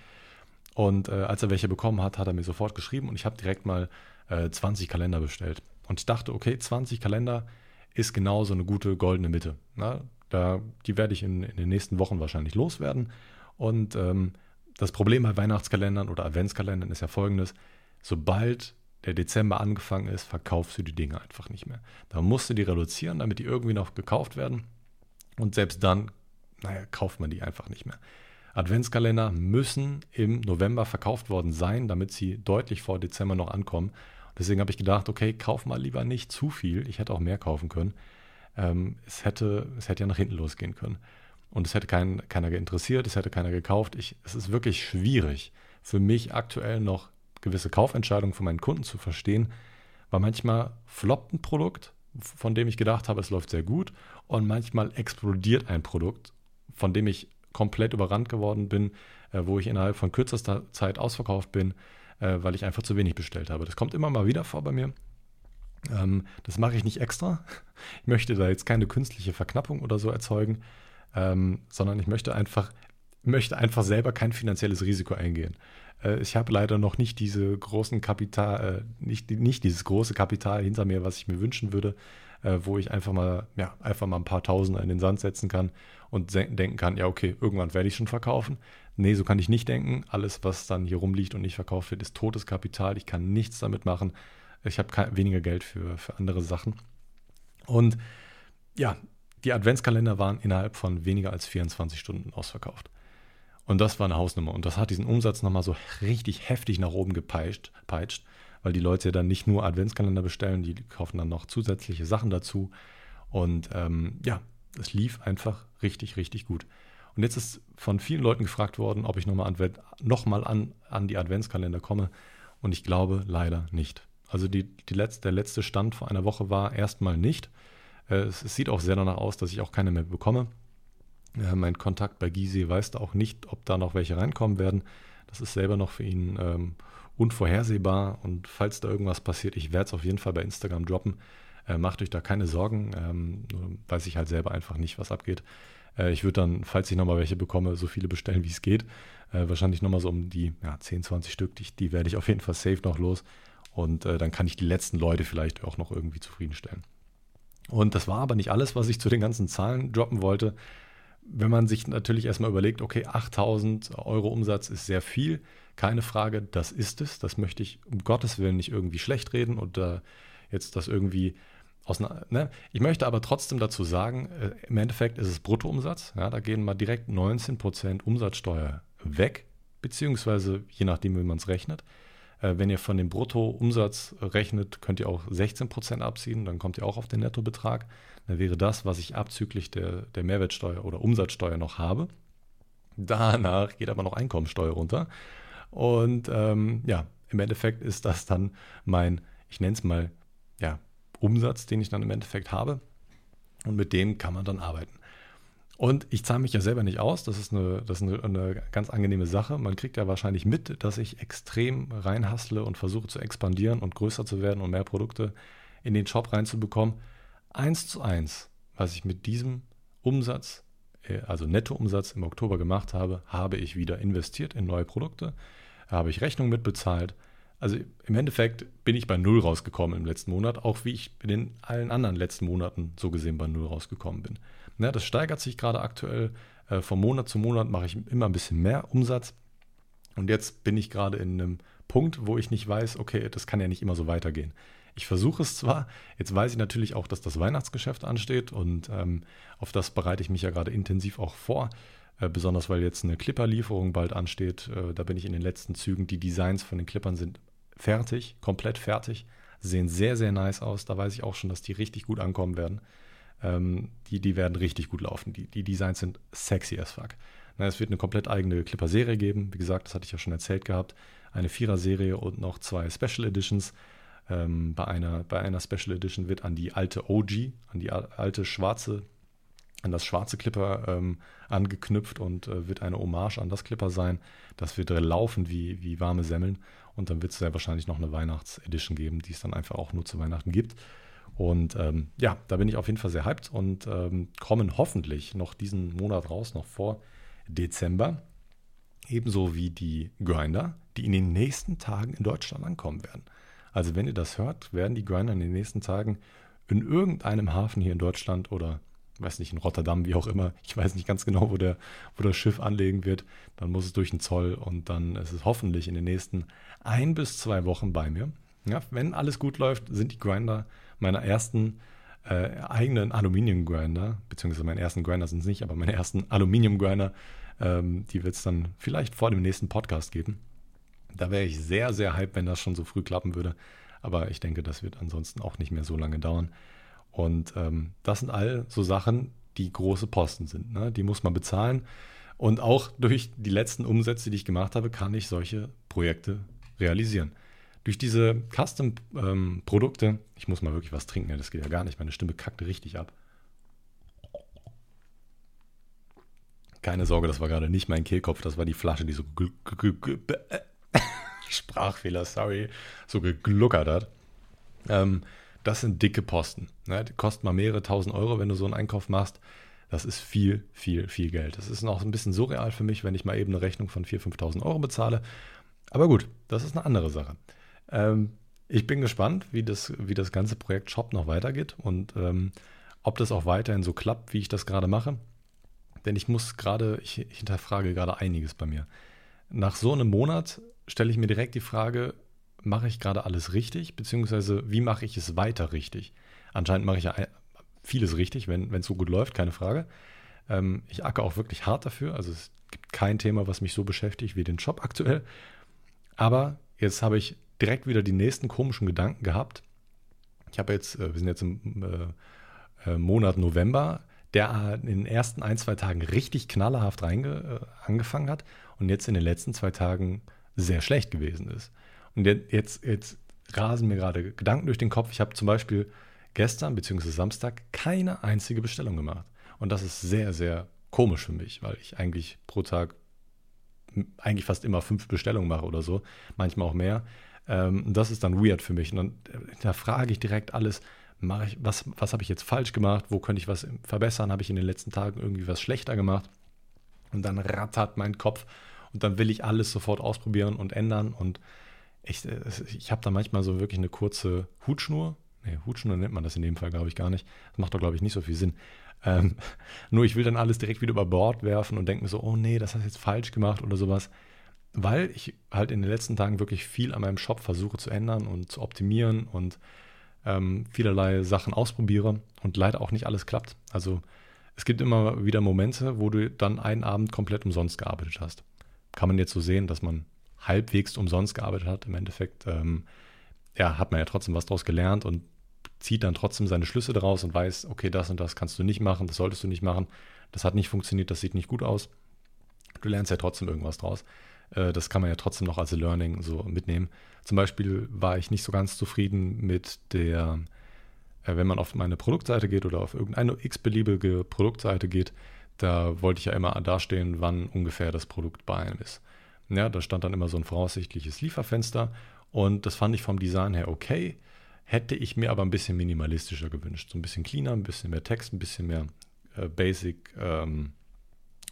Und äh, als er welche bekommen hat, hat er mir sofort geschrieben und ich habe direkt mal äh, 20 Kalender bestellt. Und ich dachte, okay, 20 Kalender ist genau so eine gute goldene Mitte. Na, da, die werde ich in, in, den nächsten Wochen wahrscheinlich loswerden. Und ähm, das Problem bei Weihnachtskalendern oder Adventskalendern ist ja folgendes: Sobald der Dezember angefangen ist, verkaufst du die Dinge einfach nicht mehr. Da musst du die reduzieren, damit die irgendwie noch gekauft werden. Und selbst dann, naja, kauft man die einfach nicht mehr. Adventskalender müssen im November verkauft worden sein, damit sie deutlich vor Dezember noch ankommen. Deswegen habe ich gedacht, okay, kauf mal lieber nicht zu viel. Ich hätte auch mehr kaufen können. Ähm, es, hätte, es hätte ja nach hinten losgehen können. Und es hätte kein, keiner interessiert, es hätte keiner gekauft. Ich, es ist wirklich schwierig für mich aktuell noch gewisse Kaufentscheidungen von meinen Kunden zu verstehen, weil manchmal floppt ein Produkt von dem ich gedacht habe, es läuft sehr gut. Und manchmal explodiert ein Produkt, von dem ich komplett überrannt geworden bin, äh, wo ich innerhalb von kürzester Zeit ausverkauft bin, äh, weil ich einfach zu wenig bestellt habe. Das kommt immer mal wieder vor bei mir. Ähm, das mache ich nicht extra. Ich möchte da jetzt keine künstliche Verknappung oder so erzeugen, ähm, sondern ich möchte einfach, möchte einfach selber kein finanzielles Risiko eingehen. Äh, ich habe leider noch nicht diese großen Kapital, äh, nicht, nicht dieses große Kapital hinter mir, was ich mir wünschen würde, äh, wo ich einfach mal, ja, einfach mal ein paar Tausender in den Sand setzen kann und denken kann, ja, okay, irgendwann werde ich schon verkaufen. Nee, so kann ich nicht denken. Alles, was dann hier rumliegt und nicht verkauft wird, ist totes Kapital. Ich kann nichts damit machen. Ich habe weniger Geld für, für andere Sachen. Und ja, die Adventskalender waren innerhalb von weniger als 24 Stunden ausverkauft. Und das war eine Hausnummer. Und das hat diesen Umsatz nochmal so richtig heftig nach oben gepeitscht, peitscht, weil die Leute ja dann nicht nur Adventskalender bestellen, die kaufen dann noch zusätzliche Sachen dazu. Und ähm, ja, es lief einfach richtig, richtig gut. Und jetzt ist von vielen Leuten gefragt worden, ob ich nochmal noch an, an die Adventskalender komme. Und ich glaube leider nicht. Also die, die letzte, der letzte Stand vor einer Woche war erstmal nicht. Äh, es, es, sieht auch sehr danach aus, dass ich auch keine mehr bekomme. Äh, mein Kontakt bei Gysi weiß da auch nicht, ob da noch welche reinkommen werden. Das ist selber noch für ihn ähm, unvorhersehbar und falls da irgendwas passiert, ich werde es auf jeden Fall bei Instagram droppen. Äh, macht euch da keine Sorgen, ähm, weiß ich halt selber einfach nicht, was abgeht. Äh, ich würde dann, falls ich nochmal welche bekomme, so viele bestellen, wie es geht. Äh, wahrscheinlich nochmal so um die ja, 10, 20 Stück, die, die werde ich auf jeden Fall safe noch los. Und äh, dann kann ich die letzten Leute vielleicht auch noch irgendwie zufriedenstellen. Und das war aber nicht alles, was ich zu den ganzen Zahlen droppen wollte wenn man sich natürlich erstmal überlegt, okay, 8000 Euro Umsatz ist sehr viel, keine Frage, das ist es. Das möchte ich um Gottes Willen nicht irgendwie schlecht reden oder jetzt das irgendwie aus ne? Ich möchte aber trotzdem dazu sagen, äh, im Endeffekt ist es Bruttoumsatz. Ja, da gehen mal direkt 19% Umsatzsteuer weg, beziehungsweise je nachdem, wie man es rechnet. Äh, wenn ihr von dem Bruttoumsatz rechnet, könnt ihr auch 16% abziehen, dann kommt ihr auch auf den Nettobetrag. Dann wäre das, was ich abzüglich der, der Mehrwertsteuer oder Umsatzsteuer noch habe. Danach geht aber noch Einkommensteuer runter. Und ähm, ja, im Endeffekt ist das dann mein, ich nenne es mal, Umsatz, den ich dann im Endeffekt habe. Und mit dem kann man dann arbeiten. Und ich zahle mich ja selber nicht aus. Das ist, eine, das ist eine, eine, ganz angenehme Sache. Man kriegt ja wahrscheinlich mit, dass ich extrem reinhastle und versuche zu expandieren und größer zu werden und mehr Produkte in den Shop reinzubekommen. Eins zu eins, was ich mit diesem Umsatz, äh, also Nettoumsatz im Oktober gemacht habe, habe ich wieder investiert in neue Produkte, habe ich Rechnung mitbezahlt. Also im Endeffekt bin ich bei Null rausgekommen im letzten Monat, auch wie ich in den allen anderen letzten Monaten so gesehen bei Null rausgekommen bin. Ne, das steigert sich gerade aktuell. Äh, von Monat zu Monat mache ich immer ein bisschen mehr Umsatz. Und jetzt bin ich gerade in einem Punkt, wo ich nicht weiß, okay, das kann ja nicht immer so weitergehen. Ich versuche es zwar, jetzt weiß ich natürlich auch, dass das Weihnachtsgeschäft ansteht und ähm, auf das bereite ich mich ja gerade intensiv auch vor. Äh, besonders weil jetzt eine Clipper-Lieferung bald ansteht. Äh, da bin ich in den letzten Zügen. Die Designs von den Clippern sind fertig, komplett fertig, sehen sehr, sehr nice aus. Da weiß ich auch schon, dass die richtig gut ankommen werden ähm, die, die werden richtig gut laufen. Die, die Designs sind sexy as fuck. Na, es wird eine komplett eigene Clipper-Serie geben. Wie gesagt, das hatte ich ja schon erzählt gehabt. Eine Vierer-Serie und noch zwei Special Editions. Ähm, bei, einer, bei einer Special Edition wird an die alte OG, an die alte schwarze, an das schwarze Clipper ähm, angeknüpft und äh, wird eine Hommage an das Clipper sein. Das wird laufen wie, wie warme Semmeln. Und dann wird es sehr wahrscheinlich noch eine Weihnachts-Edition geben, die es dann einfach auch nur zu Weihnachten gibt. Und ähm, ja, da bin ich auf jeden Fall sehr hyped und ähm, kommen hoffentlich noch diesen Monat raus, noch vor Dezember. Ebenso wie die Grinder, die in den nächsten Tagen in Deutschland ankommen werden. Also wenn ihr das hört, werden die Grinder in den nächsten Tagen in irgendeinem Hafen hier in Deutschland oder weiß nicht, in Rotterdam, wie auch immer. Ich weiß nicht ganz genau, wo, der, wo das Schiff anlegen wird. Dann muss es durch den Zoll und dann ist es hoffentlich in den nächsten ein bis zwei Wochen bei mir. Ja, wenn alles gut läuft, sind die Grinder meiner ersten äh, eigenen Aluminium-Grinder, beziehungsweise meinen ersten Grinder sind es nicht, aber meine ersten Aluminium-Grinder, ähm, die wird es dann vielleicht vor dem nächsten Podcast geben. Da wäre ich sehr, sehr hype, wenn das schon so früh klappen würde. Aber ich denke, das wird ansonsten auch nicht mehr so lange dauern. Und ähm, das sind all so Sachen, die große Posten sind. Ne? Die muss man bezahlen. Und auch durch die letzten Umsätze, die ich gemacht habe, kann ich solche Projekte realisieren. durch diese Custom-Produkte, ähm, ich muss mal wirklich was trinken, das geht ja gar nicht, meine Stimme kackte richtig ab. Keine Sorge, das war gerade nicht mein Kehlkopf, das war die Flasche, die so Sprachfehler, sorry, so gegluckert hat. Ähm, das sind dicke Posten. Ne? Die kosten mal mehrere tausend Euro, wenn du so einen Einkauf machst. Das ist viel, viel, viel Geld. Das ist noch ein bisschen surreal für mich, wenn ich mal eben eine Rechnung von 4.000, 5.000 Euro bezahle. Aber gut, das ist eine andere Sache. Ähm, ich bin gespannt, wie das, wie das ganze Projekt Shop noch weitergeht und ähm, ob das auch weiterhin so klappt, wie ich das gerade mache. Denn ich muss gerade, ich, ich hinterfrage gerade einiges bei mir. Nach so einem Monat stelle ich mir direkt die Frage, mache ich gerade alles richtig, beziehungsweise wie mache ich es weiter richtig? Anscheinend mache ich ja vieles richtig, wenn es so gut läuft, keine Frage. Ähm, ich acker auch wirklich hart dafür. Also es gibt kein Thema, was mich so beschäftigt wie den Job aktuell. Aber jetzt habe ich direkt wieder die nächsten komischen Gedanken gehabt. Ich habe jetzt, äh, wir sind jetzt im äh, äh, Monat November, der in den ersten ein, zwei Tagen richtig knallerhaft reinge, äh, angefangen hat und jetzt in den letzten zwei Tagen sehr schlecht gewesen ist. Und jetzt, jetzt rasen mir gerade Gedanken durch den Kopf. Ich habe zum Beispiel gestern bzw. Samstag keine einzige Bestellung gemacht. Und das ist sehr, sehr komisch für mich, weil ich eigentlich pro Tag eigentlich fast immer fünf Bestellungen mache oder so, manchmal auch mehr. Ähm, das ist dann weird für mich. Und dann, äh, da frage ich direkt alles, mache ich, was, was habe ich jetzt falsch gemacht, wo könnte ich was verbessern, habe ich in den letzten Tagen irgendwie was schlechter gemacht. Und dann rattert mein Kopf und dann will ich alles sofort ausprobieren und ändern. Und ich, äh, ich habe da manchmal so wirklich eine kurze Hutschnur. Nee, Hutschnur nennt man das in dem Fall, glaube ich, gar nicht. Das macht doch, glaube ich, nicht so viel Sinn. Ähm, nur ich will dann alles direkt wieder über Bord werfen und denke mir so, oh nee, das hast du jetzt falsch gemacht oder sowas. Weil ich halt in den letzten Tagen wirklich viel an meinem Shop versuche zu ändern und zu optimieren und ähm, vielerlei Sachen ausprobiere und leider auch nicht alles klappt. Also es gibt immer wieder Momente, wo du dann einen Abend komplett umsonst gearbeitet hast. Kann man jetzt so sehen, dass man halbwegs umsonst gearbeitet hat. Im Endeffekt ähm, ja, hat man ja trotzdem was daraus gelernt und zieht dann trotzdem seine Schlüsse daraus und weiß, okay, das und das kannst du nicht machen, das solltest du nicht machen, das hat nicht funktioniert, das sieht nicht gut aus. Du lernst ja trotzdem irgendwas draus. Äh, das kann man ja trotzdem noch als Learning so mitnehmen. Zum Beispiel war ich nicht so ganz zufrieden mit der, äh, wenn man auf meine Produktseite geht oder auf irgendeine x-beliebige Produktseite geht, da wollte ich ja immer dastehen, wann ungefähr das Produkt bei einem ist. Ja, da stand dann immer so ein voraussichtliches Lieferfenster und das fand ich vom Design her okay. Hätte ich mir aber ein bisschen minimalistischer gewünscht. So ein bisschen cleaner, ein bisschen mehr Text, ein bisschen mehr äh, Basic ähm,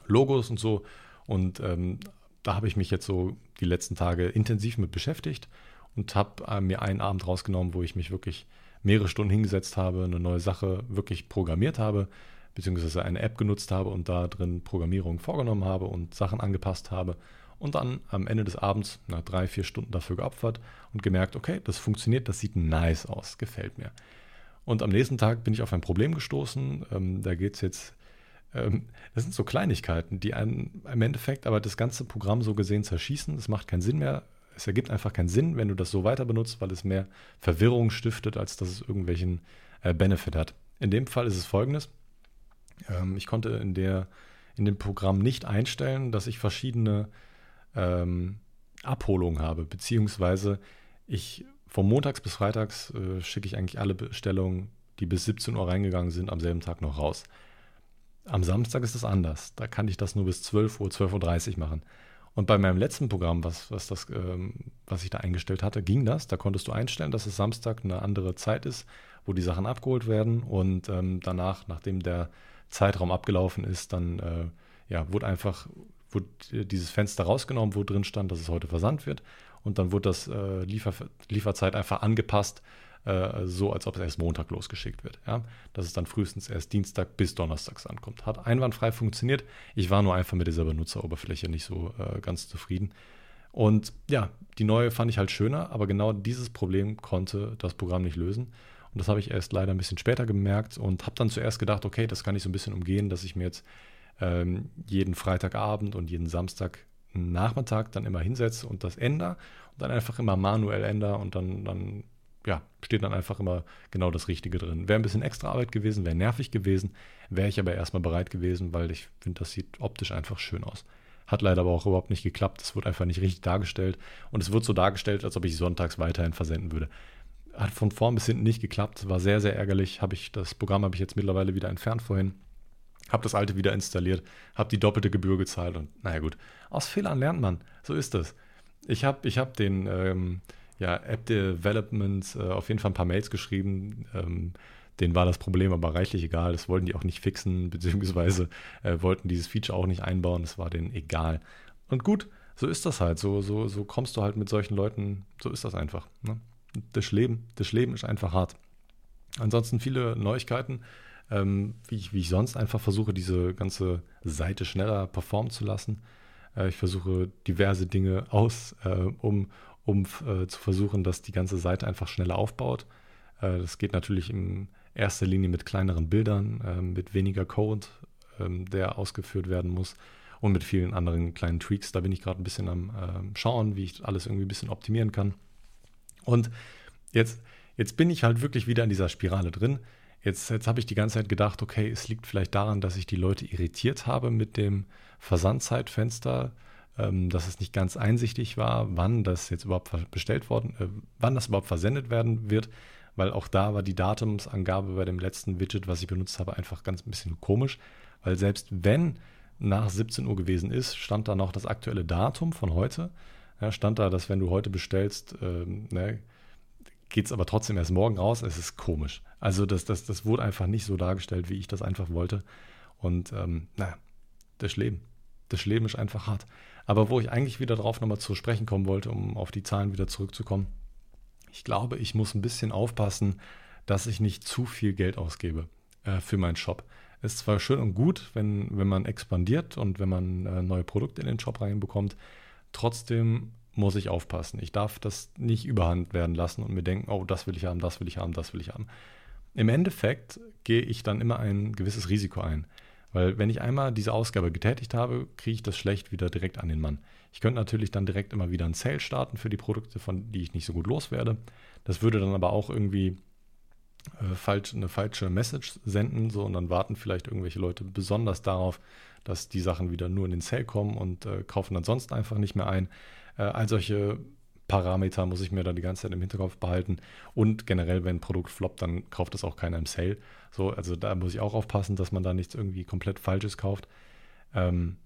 Logos und so. Und ähm, da habe ich mich jetzt so die letzten Tage intensiv mit beschäftigt und habe äh, mir einen Abend rausgenommen, wo ich mich wirklich mehrere Stunden hingesetzt habe, eine neue Sache wirklich programmiert habe, beziehungsweise eine App genutzt habe und da drin Programmierung vorgenommen habe und Sachen angepasst habe und dann am Ende des Abends nach drei, vier Stunden dafür geopfert und gemerkt, okay, das funktioniert, das sieht nice aus, gefällt mir. Und am nächsten Tag bin ich auf ein Problem gestoßen. Ähm, da geht es jetzt, ähm, das sind so Kleinigkeiten, die einen im Endeffekt aber das ganze Programm so gesehen zerschießen. Es macht keinen Sinn mehr. Es ergibt einfach keinen Sinn, wenn du das so weiter benutzt, weil es mehr Verwirrung stiftet, als dass es irgendwelchen äh, Benefit hat. In dem Fall ist es folgendes. Ähm, ich konnte in, der, in dem Programm nicht einstellen, dass ich verschiedene ähm, Abholung habe, beziehungsweise ich von montags bis freitags äh, schicke ich eigentlich alle Bestellungen, die bis 17 Uhr reingegangen sind, am selben Tag noch raus. Am Samstag ist das anders. Da kann ich das nur bis 12 Uhr, 12.30 Uhr machen. Und bei meinem letzten Programm, was, was, das, ähm, was ich da eingestellt hatte, ging das. Da konntest du einstellen, dass es Samstag eine andere Zeit ist, wo die Sachen abgeholt werden. Und ähm, danach, nachdem der Zeitraum abgelaufen ist, dann äh, ja, wurde einfach wurde dieses Fenster rausgenommen, wo drin stand, dass es heute versandt wird. Und dann wurde das äh, Liefer Lieferzeit einfach angepasst, äh, so als ob es erst Montag losgeschickt wird. Ja? Dass es dann frühestens erst Dienstag bis Donnerstags ankommt. Hat einwandfrei funktioniert. Ich war nur einfach mit dieser Benutzeroberfläche nicht so äh, ganz zufrieden. Und ja, die neue fand ich halt schöner, aber genau dieses Problem konnte das Programm nicht lösen. Und das habe ich erst leider ein bisschen später gemerkt und habe dann zuerst gedacht, okay, das kann ich so ein bisschen umgehen, dass ich mir jetzt ähm, jeden Freitagabend und jeden Samstagnachmittag dann immer hinsetze und das ändere und dann einfach immer manuell ändere und dann, dann ja, steht dann einfach immer genau das Richtige drin. Wäre ein bisschen extra Arbeit gewesen, wäre nervig gewesen, wäre ich aber erstmal bereit gewesen, weil ich finde, das sieht optisch einfach schön aus. Hat leider aber auch überhaupt nicht geklappt. Es wurde einfach nicht richtig dargestellt. Und es wird so dargestellt, als ob ich sonntags weiterhin versenden würde. Hat von vorn bis hinten nicht geklappt. War sehr, sehr ärgerlich. Habe ich, das Programm habe ich jetzt mittlerweile wieder entfernt vorhin. Habe das alte wieder installiert. Habe die doppelte Gebühr gezahlt. Und naja, gut. Aus Fehlern lernt man. So ist das. Ich habe ich hab den ähm, ja, App Development äh, auf jeden Fall ein paar Mails geschrieben. Ähm, denen war das Problem aber reichlich egal. Das wollten die auch nicht fixen, beziehungsweise äh, wollten dieses Feature auch nicht einbauen. Das war denen egal. Und gut, so ist das halt. So, so, so kommst du halt mit solchen Leuten, so ist das einfach. Ne? Das Leben, das Leben ist einfach hart. Ansonsten viele Neuigkeiten, ähm, wie, ich, wie ich sonst einfach versuche, diese ganze Seite schneller performen zu lassen. Äh, ich versuche diverse Dinge aus, äh, um, um äh, zu versuchen, dass die ganze Seite einfach schneller aufbaut. Äh, das geht natürlich in erster Linie mit kleineren Bildern, äh, mit weniger Code, ähm, der ausgeführt werden muss und mit vielen anderen kleinen Tweaks. Da bin ich gerade ein bisschen am ähm, Schauen, wie ich alles irgendwie ein bisschen optimieren kann. Und jetzt, jetzt bin ich halt wirklich wieder in dieser Spirale drin. Jetzt, jetzt habe ich die ganze Zeit gedacht, okay, es liegt vielleicht daran, dass ich die Leute irritiert habe mit dem Versandzeitfenster ähm, dass es nicht ganz einsichtig war, wann das jetzt überhaupt bestellt worden, äh, wann das überhaupt versendet werden wird, weil auch da war die Datumsangabe bei dem letzten Widget, was ich benutzt habe, einfach ganz ein bisschen komisch, weil selbst wenn nach 17 Uhr gewesen ist, stand da noch das aktuelle Datum von heute. Ja, stand da, dass wenn du heute bestellst, ähm, ne, geht es aber trotzdem erst morgen raus. Es ist komisch. Also das, das, das wurde einfach nicht so dargestellt, wie ich das einfach wollte. Und ähm, naja, das Leben. Das Leben ist einfach hart. Aber wo ich eigentlich wieder drauf nochmal zu sprechen kommen wollte, um auf die Zahlen wieder zurückzukommen, ich glaube, ich muss ein bisschen aufpassen, dass ich nicht zu viel Geld ausgebe äh, für meinen Shop. Ist zwar schön und gut, wenn, wenn man expandiert und wenn man äh, neue Produkte in den Shop reinbekommt, trotzdem muss ich aufpassen. Ich darf das nicht überhand werden lassen und mir denken, oh, das will ich haben, das will ich haben, das will ich haben. Im Endeffekt gehe ich dann immer ein gewisses Risiko ein. Weil wenn ich einmal diese Ausgabe getätigt habe, kriege ich das schlecht wieder direkt an den Mann. Ich könnte natürlich dann direkt immer wieder ein Sale starten für die Produkte, von die ich nicht so gut loswerde. Das würde dann aber auch irgendwie äh, falsch, eine falsche Message senden, so und dann warten vielleicht irgendwelche Leute besonders darauf, dass die Sachen wieder nur in den Sale kommen und äh, kaufen dann sonst einfach nicht mehr ein. Äh, all solche Parameter muss ich mir dann die ganze Zeit im Hinterkopf behalten. Und generell, wenn ein Produkt floppt, dann kauft es auch keiner im Sale. So, also da muss ich auch aufpassen, dass man da nichts irgendwie komplett Falsches kauft. Ähm,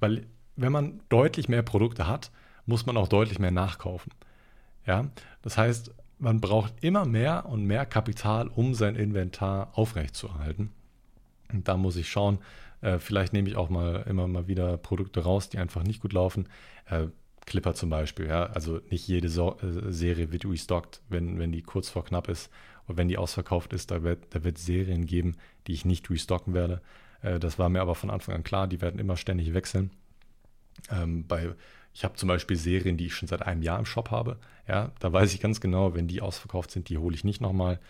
weil wenn man deutlich mehr Produkte hat, muss man auch deutlich mehr nachkaufen. Ja, das heißt, man braucht immer mehr und mehr Kapital, um sein Inventar aufrechtzuerhalten. Und da muss ich schauen, äh, vielleicht nehme ich auch mal immer mal wieder Produkte raus, die einfach nicht gut laufen. Äh, Clipper zum Beispiel, ja, also nicht jede so äh, Serie wird restockt, wenn, wenn die kurz vor knapp ist und wenn die ausverkauft ist, da wird, da wird Serien geben, die ich nicht restocken werde. Äh, das war mir aber von Anfang an klar, die werden immer ständig wechseln. Ähm, bei, ich habe zum Beispiel Serien, die ich schon seit einem Jahr im Shop habe. Ja, da weiß ich ganz genau, wenn die ausverkauft sind, die hole ich nicht nochmal.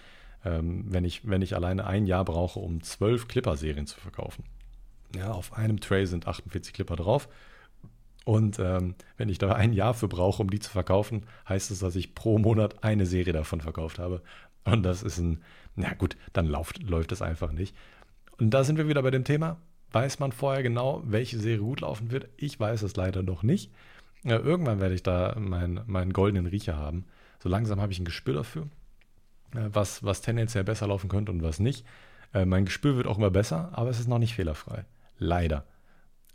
Ähm, wenn, ich, wenn ich alleine ein Jahr brauche, um zwölf Clipper-Serien zu verkaufen. Ja, auf einem Tray sind 48 Clipper drauf. Und ähm, wenn ich da ein Jahr für brauche, um die zu verkaufen, heißt es, dass ich pro Monat eine Serie davon verkauft habe. Und das ist ein, na gut, dann läuft, läuft es einfach nicht. Und da sind wir wieder bei dem Thema. Weiß man vorher genau, welche Serie gut laufen wird? Ich weiß es leider noch nicht. Ja, irgendwann werde ich da meinen, meinen goldenen Riecher haben. So langsam habe ich ein Gespür dafür, äh, was, was tendenziell besser laufen könnte und was nicht. Äh, mein Gespür wird auch immer besser, aber es ist noch nicht fehlerfrei. Leider.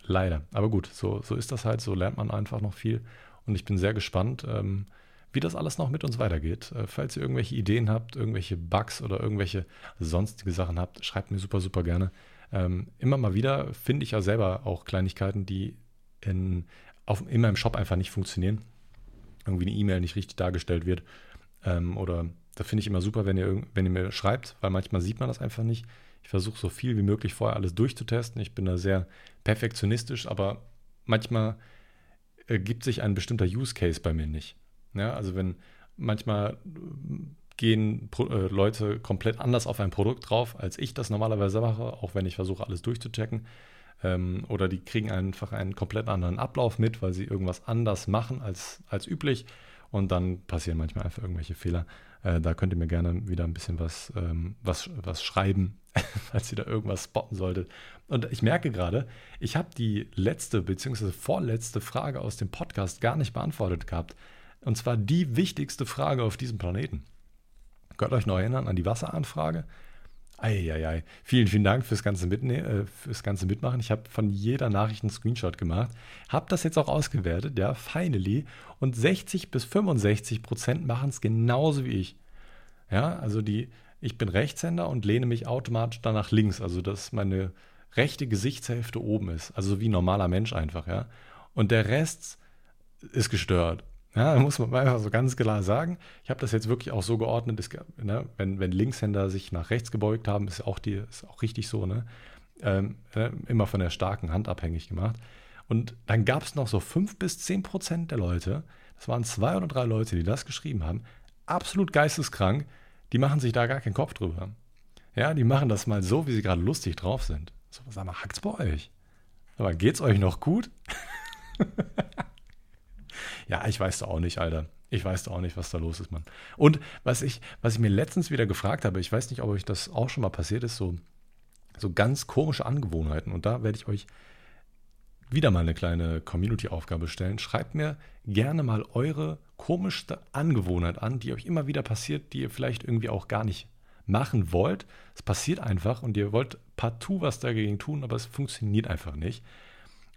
Leider. Aber gut, so, so ist das halt, so lernt man einfach noch viel. Und ich bin sehr gespannt, ähm, wie das alles noch mit uns weitergeht. Äh, falls ihr irgendwelche Ideen habt, irgendwelche Bugs oder irgendwelche sonstige Sachen habt, schreibt mir super, super gerne. Ähm, immer mal wieder finde ich ja selber auch Kleinigkeiten, die in, auf, in meinem Shop einfach nicht funktionieren. Irgendwie eine E-Mail nicht richtig dargestellt wird. Ähm, oder da finde ich immer super, wenn ihr, wenn ihr mir schreibt, weil manchmal sieht man das einfach nicht. Ich versuche so viel wie möglich vorher alles durchzutesten. Ich bin da sehr perfektionistisch, aber manchmal ergibt sich ein bestimmter Use Case bei mir nicht. Ja, also wenn manchmal gehen äh, Leute komplett anders auf ein Produkt drauf, als ich das normalerweise mache, auch wenn ich versuche, alles durchzuchecken. Ähm, oder die kriegen einfach einen komplett anderen Ablauf mit, weil sie irgendwas anders machen als, als üblich. und dann passieren manchmal einfach irgendwelche Fehler. Äh, da könnt ihr mir gerne wieder ein bisschen was, ähm, was, was schreiben, falls ihr da irgendwas spotten solltet. Und ich merke gerade, ich habe die letzte bzw. vorletzte Frage aus dem Podcast gar nicht beantwortet gehabt. Und zwar die wichtigste Frage auf diesem Planeten. Könnt ihr euch noch erinnern an die Wasseranfrage? Eieiei. Vielen, vielen Dank fürs ganze, Mitne äh, fürs ganze Mitmachen. Ich habe von jeder Nachricht einen Screenshot gemacht. Habe das jetzt auch ausgewertet, ja, finally. Und 60 bis 65 Prozent machen es genauso wie ich. Ja, also die, ich bin Rechtshänder und lehne mich automatisch dann nach links. Also, dass meine rechte Gesichtshälfte oben ist. Also wie ein normaler Mensch einfach, ja. Und der Rest ist gestört. Ja, muss man einfach so ganz klar sagen. Ich habe das jetzt wirklich auch so geordnet, ist, ne, wenn, wenn Linkshänder sich nach rechts gebeugt haben, ist auch, die, ist auch richtig so, ne? Ähm, äh, immer von der starken Hand abhängig gemacht. Und dann gab es noch so fünf bis zehn Prozent der Leute, das waren zwei oder drei Leute, die das geschrieben haben, absolut geisteskrank, die machen sich da gar keinen Kopf drüber. Ja, die machen das mal so, wie sie gerade lustig drauf sind. So, sag mal, hackt's bei euch? Aber geht's euch noch gut? Ja, ich weiß da auch nicht, Alter. Ich weiß da auch nicht, was da los ist, Mann. Und was ich, was ich mir letztens wieder gefragt habe, ich weiß nicht, ob euch das auch schon mal passiert ist, so, so ganz komische Angewohnheiten. Und da werde ich euch wieder mal eine kleine Community-Aufgabe stellen. Schreibt mir gerne mal eure komischste Angewohnheit an, die euch immer wieder passiert, die ihr vielleicht irgendwie auch gar nicht machen wollt. Es passiert einfach und ihr wollt partout was dagegen tun, aber es funktioniert einfach nicht.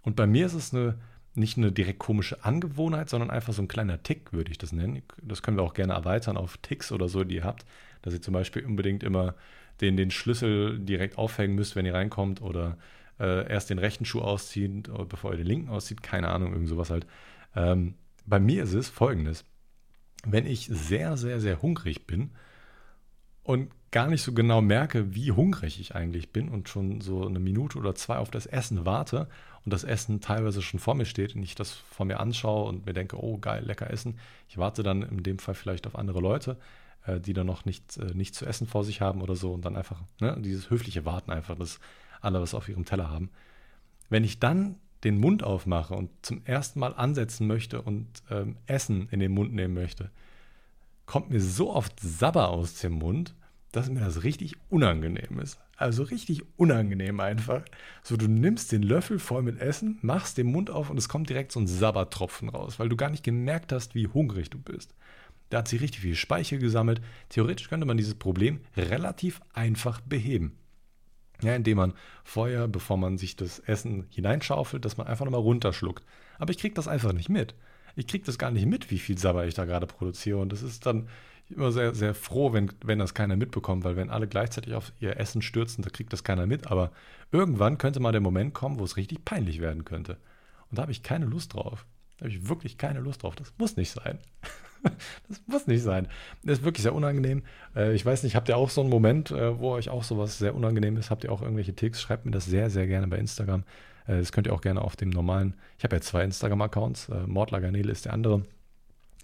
Und bei mir ist es eine nicht eine direkt komische Angewohnheit, sondern einfach so ein kleiner Tick, würde ich das nennen. Das können wir auch gerne erweitern auf Ticks oder so, die ihr habt, dass ihr zum Beispiel unbedingt immer den, den Schlüssel direkt aufhängen müsst, wenn ihr reinkommt oder äh, erst den rechten Schuh ausziehen, bevor ihr den linken auszieht, keine Ahnung, irgend sowas halt. Ähm, bei mir ist es folgendes. Wenn ich sehr, sehr, sehr hungrig bin und gar nicht so genau merke, wie hungrig ich eigentlich bin und schon so eine Minute oder zwei auf das Essen warte und das Essen teilweise schon vor mir steht und ich das vor mir anschaue und mir denke, oh geil, lecker Essen. Ich warte dann in dem Fall vielleicht auf andere Leute, äh, die dann noch nicht, äh, nicht zu essen vor sich haben oder so und dann einfach ne, dieses höfliche Warten einfach, dass alle was auf ihrem Teller haben. Wenn ich dann den Mund aufmache und zum ersten Mal ansetzen möchte und ähm, Essen in den Mund nehmen möchte, kommt mir so oft Sabber aus dem Mund, dass mir das richtig unangenehm ist. Also richtig unangenehm einfach. So, du nimmst den Löffel voll mit Essen, machst den Mund auf und es kommt direkt so ein Sabbertropfen raus, weil du gar nicht gemerkt hast, wie hungrig du bist. Da hat sich richtig viel Speichel gesammelt. Theoretisch könnte man dieses Problem relativ einfach beheben. Ja, indem man vorher, bevor man sich das Essen hineinschaufelt, dass man einfach nochmal runterschluckt. Aber ich kriege das einfach nicht mit. Ich kriege das gar nicht mit, wie viel Sabber ich da gerade produziere. Und das ist dann, immer sehr, sehr froh, wenn, wenn das keiner mitbekommt, weil wenn alle gleichzeitig auf ihr Essen stürzen, da kriegt das keiner mit. Aber irgendwann könnte mal der Moment kommen, wo es richtig peinlich werden könnte. Und da habe ich keine Lust drauf. Da habe ich wirklich keine Lust drauf. Das muss nicht sein. das muss nicht sein. Das ist wirklich sehr unangenehm. Äh, ich weiß nicht, habt ihr auch so einen Moment, äh, wo euch auch sowas sehr unangenehm ist? Habt ihr auch irgendwelche Ticks? Schreibt mir das sehr, sehr gerne bei Instagram. Äh, das könnt ihr auch gerne auf dem normalen. Ich habe ja zwei Instagram-Accounts. Mordlaganele ist der andere.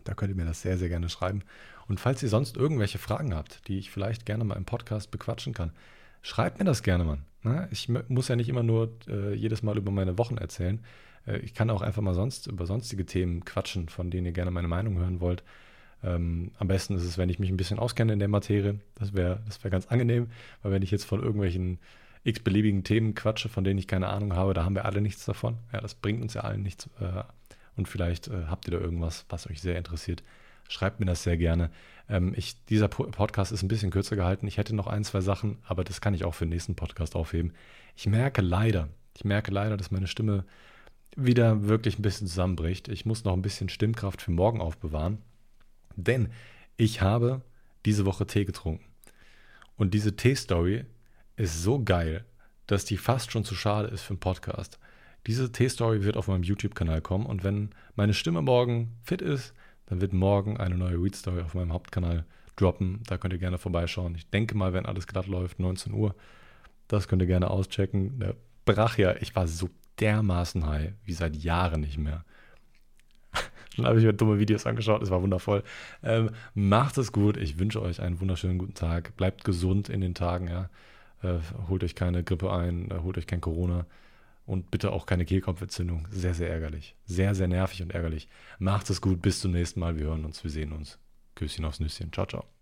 Da könnt ihr mir das sehr, sehr gerne schreiben. Und falls ihr sonst irgendwelche Fragen habt, die ich vielleicht gerne mal im Podcast bequatschen kann, schreibt mir das gerne, Mann. Ne? Ich muss ja nicht immer nur äh, jedes Mal über meine Wochen erzählen. Äh, ich kann auch einfach mal sonst über sonstige Themen quatschen, von denen ihr gerne meine Meinung hören wollt. Ähm, am besten ist es, wenn ich mich ein bisschen auskenne in der Materie. Das wäre das wär ganz angenehm, weil wenn ich jetzt von irgendwelchen x-beliebigen Themen quatsche, von denen ich keine Ahnung habe, da haben wir alle nichts davon. Ja, das bringt uns ja allen nichts. Äh, und vielleicht äh, habt ihr da irgendwas, was euch sehr interessiert schreibt mir das sehr gerne. Ähm, ich, dieser Podcast ist ein bisschen kürzer gehalten. Ich hätte noch ein, zwei Sachen, aber das kann ich auch für den nächsten Podcast aufheben. Ich merke leider, ich merke leider, dass meine Stimme wieder wirklich ein bisschen zusammenbricht. Ich muss noch ein bisschen Stimmkraft für morgen aufbewahren, denn ich habe diese Woche Tee getrunken. Und diese Tee-Story ist so geil, dass die fast schon zu schade ist für einen Podcast. Diese Tee-Story wird auf meinem YouTube-Kanal kommen und wenn meine Stimme morgen fit ist, dann wird morgen eine neue Read Story auf meinem Hauptkanal droppen. Da könnt ihr gerne vorbeischauen. Ich denke mal, wenn alles glatt läuft, 19 Uhr. Das könnt ihr gerne auschecken. Der brach ja, ich war so dermaßen high wie seit Jahren nicht mehr. Dann habe ich mir dumme Videos angeschaut, es war wundervoll. Ähm, macht es gut, ich wünsche euch einen wunderschönen guten Tag. Bleibt gesund in den Tagen, ja. Äh, holt euch keine Grippe ein, äh, holt euch kein Corona. Und bitte auch keine Kehlkopfentzündung. Sehr, sehr ärgerlich. Sehr, sehr nervig und ärgerlich. Macht es gut. Bis zum nächsten Mal. Wir hören uns. Wir sehen uns. Küsschen aufs Nüsschen. Ciao, ciao.